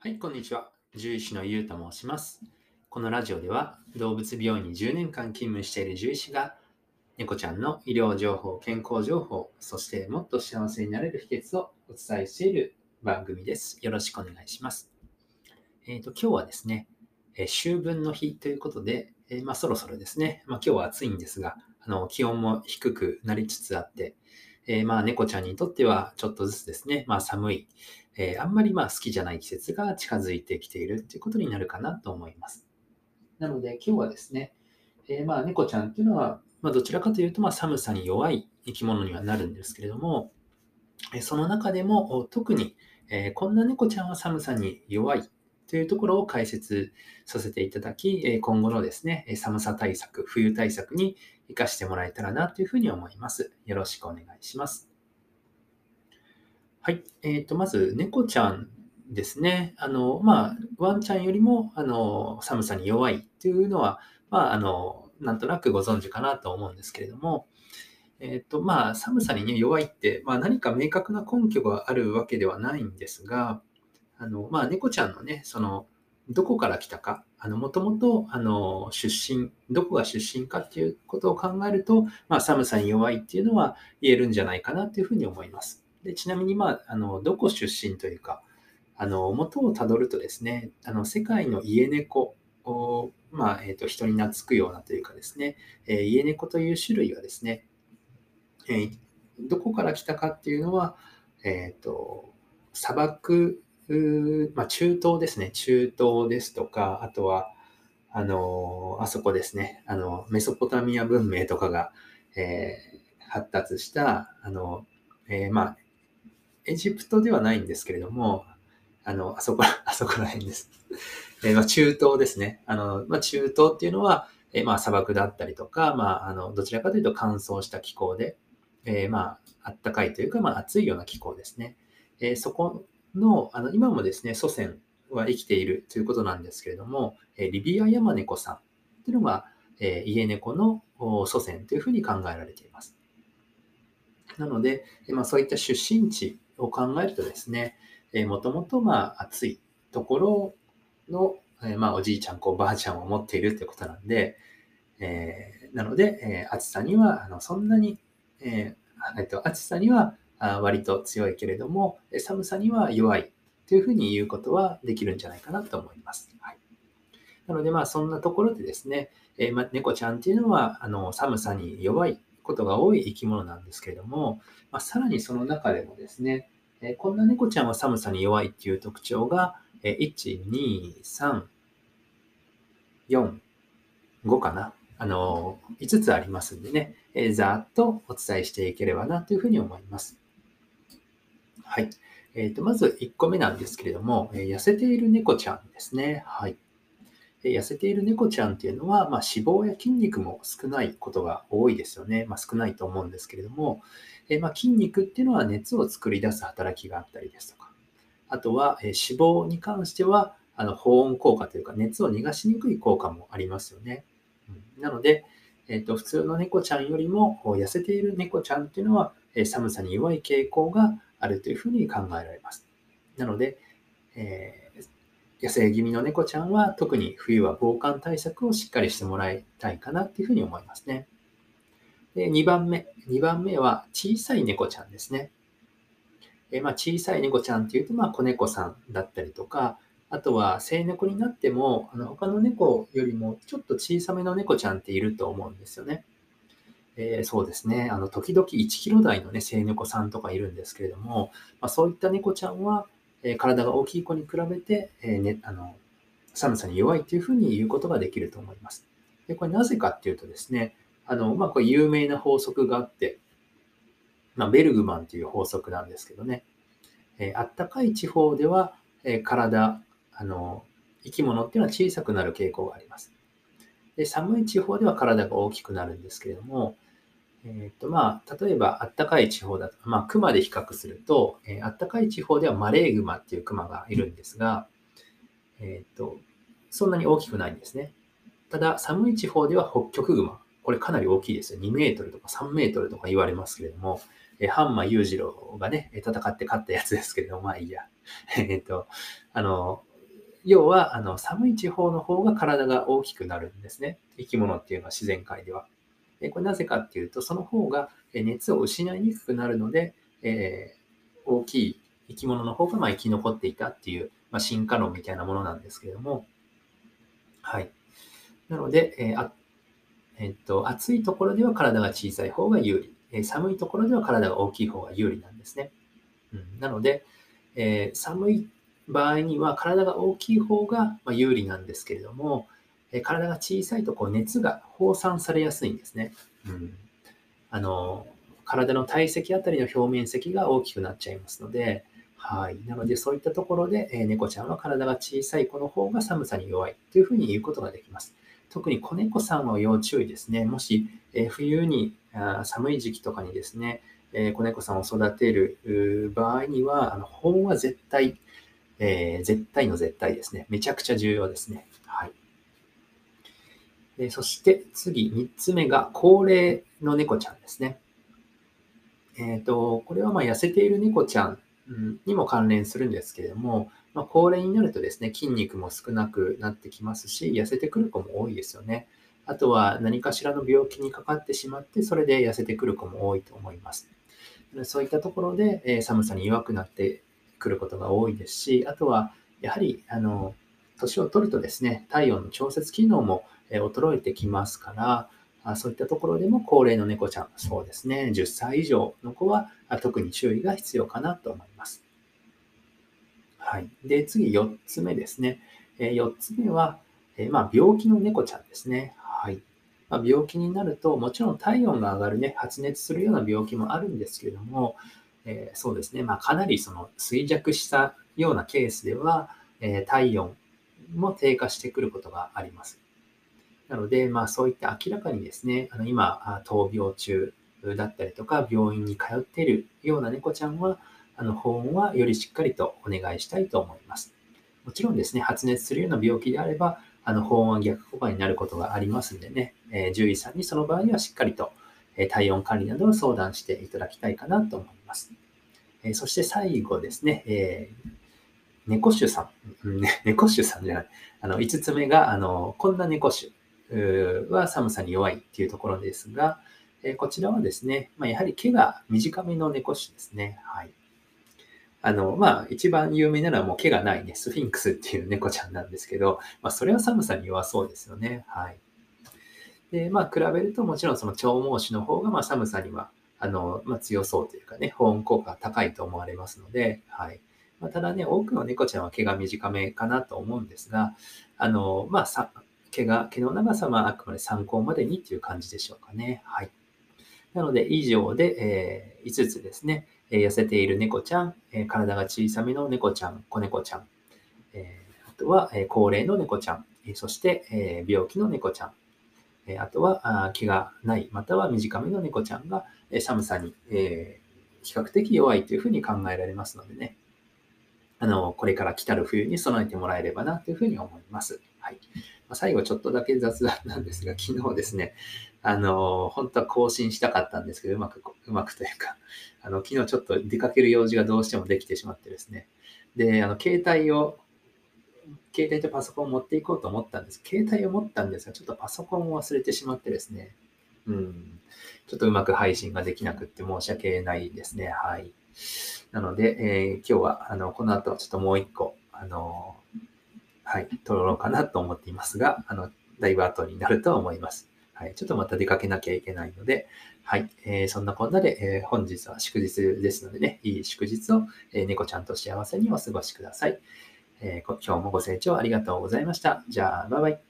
はい、こんにちは。獣医師のゆうと申します。このラジオでは動物病院に10年間勤務している獣医師が猫ちゃんの医療情報、健康情報、そしてもっと幸せになれる秘訣をお伝えしている番組です。よろしくお願いします。えっ、ー、と、今日はですね、え秋分の日ということで、えー、まあ、そろそろですね、まあ、今日は暑いんですが、あの気温も低くなりつつあって、えー、まあ猫ちゃんにとってはちょっとずつですね、まあ寒い、えー、あんまりまあ好きじゃない季節が近づいてきているということになるかなと思います。なので今日はですね、えー、まあ猫ちゃんっていうのは、まあ、どちらかというとまあ寒さに弱い生き物にはなるんですけれども、えその中でも特に、えこんな猫ちゃんは寒さに弱いというところを解説させていただき、今後のですね、寒さ対策、冬対策に活かしてもらえたらなというふうに思います。よろしくお願いします。はい。えっ、ー、と、まず、猫ちゃんですね。あの、まあ、ワンちゃんよりも、あの、寒さに弱いっていうのは、まあ、あの、なんとなくご存知かなと思うんですけれども、えっ、ー、と、まあ、寒さに、ね、弱いって、まあ、何か明確な根拠があるわけではないんですが、あの、まあ、猫ちゃんのね、その、どこから来たか、あの、もともと、あの、出身、どこが出身かっていうことを考えると、まあ、寒さに弱いっていうのは言えるんじゃないかなというふうに思います。でちなみに、まあ、あの、どこ出身というか、あの、元をたどるとですね、あの、世界の家猫を、まあ、え、ー、と、人に懐くようなというかですね、えー、家猫という種類はですね、えー、どこから来たかっていうのは、えっ、と、砂漠まあ、中東ですね。中東ですとか、あとは、あの、あそこですね。あの、メソポタミア文明とかが、えー、発達した、あの、えー、まあ、エジプトではないんですけれども、あの、あそこら、あそこら辺です。え、まあ、中東ですね。あの、まあ、中東っていうのは、え、まあ、砂漠だったりとか、まあ、あの、どちらかというと乾燥した気候で、えー、まあ、あったかいというか、まあ、暑いような気候ですね。え、そこの、あの今もですね、祖先は生きているということなんですけれども、えリビアヤマネコさんというのが、え家猫の祖先というふうに考えられています。なので、まあ、そういった出身地を考えるとですね、えもともとまあ暑いところの、えまあ、おじいちゃん、こうばあちゃんを持っているということなんで、えー、なので、えー、暑さにはあのそんなに、えー、えっと、暑さには割と強いけれども、寒さには弱いというふうに言うことはできるんじゃないかなと思います。はい、なので、まあ、そんなところでですね、えー、ま猫ちゃんっていうのはあの寒さに弱いことが多い生き物なんですけれども、まあ、さらにその中でもですね、え、こんな猫ちゃんは寒さに弱いっていう特徴が、え、1、2、3、4、5かな。あの、5つありますんでね、えー、ざっとお伝えしていければなというふうに思います。はい。えー、とまず1個目なんですけれども、え、痩せている猫ちゃんですね。はい。痩せている猫ちゃんっていうのは、まあ、脂肪や筋肉も少ないことが多いですよね。まあ、少ないと思うんですけれども、えまあ、筋肉っていうのは熱を作り出す働きがあったりですとか、あとは、え脂肪に関しては、あの保温効果というか、熱を逃がしにくい効果もありますよね。うん、なので、えーと、普通の猫ちゃんよりも痩せている猫ちゃんっていうのは、え寒さに弱い傾向があるというふうに考えられます。なので、えー、野生気味の猫ちゃんは特に冬は防寒対策をしっかりしてもらいたいかなというふうに思いますね。で2番目。2番目は小さい猫ちゃんですね。え、まあ、小さい猫ちゃんっていうと、まあ、子猫さんだったりとか、あとは、生猫になっても、あの他の猫よりもちょっと小さめの猫ちゃんっていると思うんですよね。えー、そうですね。あの、時々1キロ台のね、生猫さんとかいるんですけれども、まあ、そういった猫ちゃんは、え、体が大きい子に比べて、え、ね、あの、寒さに弱いというふうに言うことができると思います。で、これなぜかっていうとですね、あの、まあ、これ有名な法則があって、まあ、ベルグマンという法則なんですけどね、え、あったかい地方では、え、体、あの、生き物っていうのは小さくなる傾向があります。で寒い地方では体が大きくなるんですけれども、えーとまあ、例えば、あったかい地方だと、まあ、熊で比較すると、えー、あったかい地方ではマレーグマっていう熊がいるんですが、えーと、そんなに大きくないんですね。ただ、寒い地方では北極熊。これかなり大きいですよ。2メートルとか3メートルとか言われますけれども、えー、ハンマ裕次郎がね、戦って勝ったやつですけれども、まあいいや。えっと、あの、要はあの寒い地方の方が体が大きくなるんですね。生き物っていうのは自然界では。これなぜかっていうと、その方が熱を失いにくくなるので、えー、大きい生き物の方がま生き残っていたっていう、まあ、進化論みたいなものなんですけれども、はい。なので、えー、あえっと、暑いところでは体が小さい方が有利、えー、寒いところでは体が大きい方が有利なんですね。うん、なので、えー、寒い場合には体が大きい方が有利なんですけれども、え体が小さいとこう熱が放散されやすいんですね。うん、あの体の体積あたりの表面積が大きくなっちゃいますので、はい。なので、そういったところで、え猫ちゃんは体が小さい子の方が寒さに弱いというふうに言うことができます。特に子猫さんは要注意ですね。もし、え冬にあ寒い時期とかにですね、え子猫さんを育てる場合には、あの保温は絶対、えー、絶対の絶対ですね。めちゃくちゃ重要ですね。はい。えそして次、3つ目が高齢の猫ちゃんですね。えっ、ー、と、これはま痩せている猫ちゃんにも関連するんですけれども、まあ、高齢になるとですね、筋肉も少なくなってきますし、痩せてくる子も多いですよね。あとは何かしらの病気にかかってしまって、それで痩せてくる子も多いと思います。そういったところで、え寒さに弱くなってくることが多いですし、あとは、やはり、あの、年を取るとですね、体温の調節機能も衰えてきますから、そういったところでも高齢の猫ちゃん、そうですね、10歳以上の子は特に注意が必要かなと思います。はい。で、次4つ目ですね。4つ目は、まあ、病気の猫ちゃんですね。はい。まあ、病気になると、もちろん体温が上がるね、発熱するような病気もあるんですけれども、えー、そうですね、まあ、かなりその衰弱したようなケースでは、えー、体温も低下してくることがあります。なので、まあ、そういった明らかにですね、あの今、闘病中だったりとか、病院に通っているような猫ちゃんは、あの保温はよりしっかりとお願いしたいと思います。もちろんですね、発熱するような病気であれば、あの保温は逆効果になることがありますんでね、えー、獣医さんにその場合にはしっかりと、え、体温管理などを相談していただきたいかなと思います。えー、そして最後ですね、えー、猫種さん、猫種さんじゃない、あの5つ目が、あのこんな猫種は寒さに弱いっていうところですが、えこちらはですね、まあ、やはり毛が短めの猫種ですね。はい。あの、まあ、一番有名なのはもう毛がないね、スフィンクスっていう猫ちゃんなんですけど、まあ、それは寒さに弱そうですよね。はい。で、まあ、比べるともちろんその長毛種の方が、まあ、寒さには、あの、まあ、強そうというかね、保温効果が高いと思われますので、はい。まあ、ただね、多くの猫ちゃんは毛が短めかなと思うんですが、あの、まあ、さ毛が、毛の長さはあくまで参考までにっていう感じでしょうかね。はい。なので、以上で、えー、5つですね、えー、痩せている猫ちゃん、えー、体が小さめの猫ちゃん、子猫ちゃん、え、あとは、え、高齢の猫ちゃん、え、そして、え、病気の猫ちゃん、え、あとはあ毛がない、または短めの猫ちゃんが、え、寒さに、え、比較的弱いというふうに考えられますのでね、あの、これから来たる冬に備えてもらえればなというふうに思います。はい。ま最後ちょっとだけ雑談なんですが、昨日ですね、あの、本当は更新したかったんですけど、うまく、うまくというか、あの、昨日ちょっと出かける用事がどうしてもできてしまってですね、で、あの、携帯を、携帯とパソコンを持っていこうと思ったんです。携帯を持ったんですが、ちょっとパソコンを忘れてしまってですね、うん、ちょっとうまく配信ができなくって申し訳ないですね。はい。なので、えー、今日は、あの、この後、ちょっともう一個、あの、はい、撮ろうかなと思っていますが、あの、だいぶ後になると思います。はい、ちょっとまた出かけなきゃいけないので、はい、えー、そんなこんなで、えー、本日は祝日ですのでね、いい祝日を、えー、猫ちゃんと幸せにお過ごしください。え今日もご清聴ありがとうございました。じゃあ、バイバイ。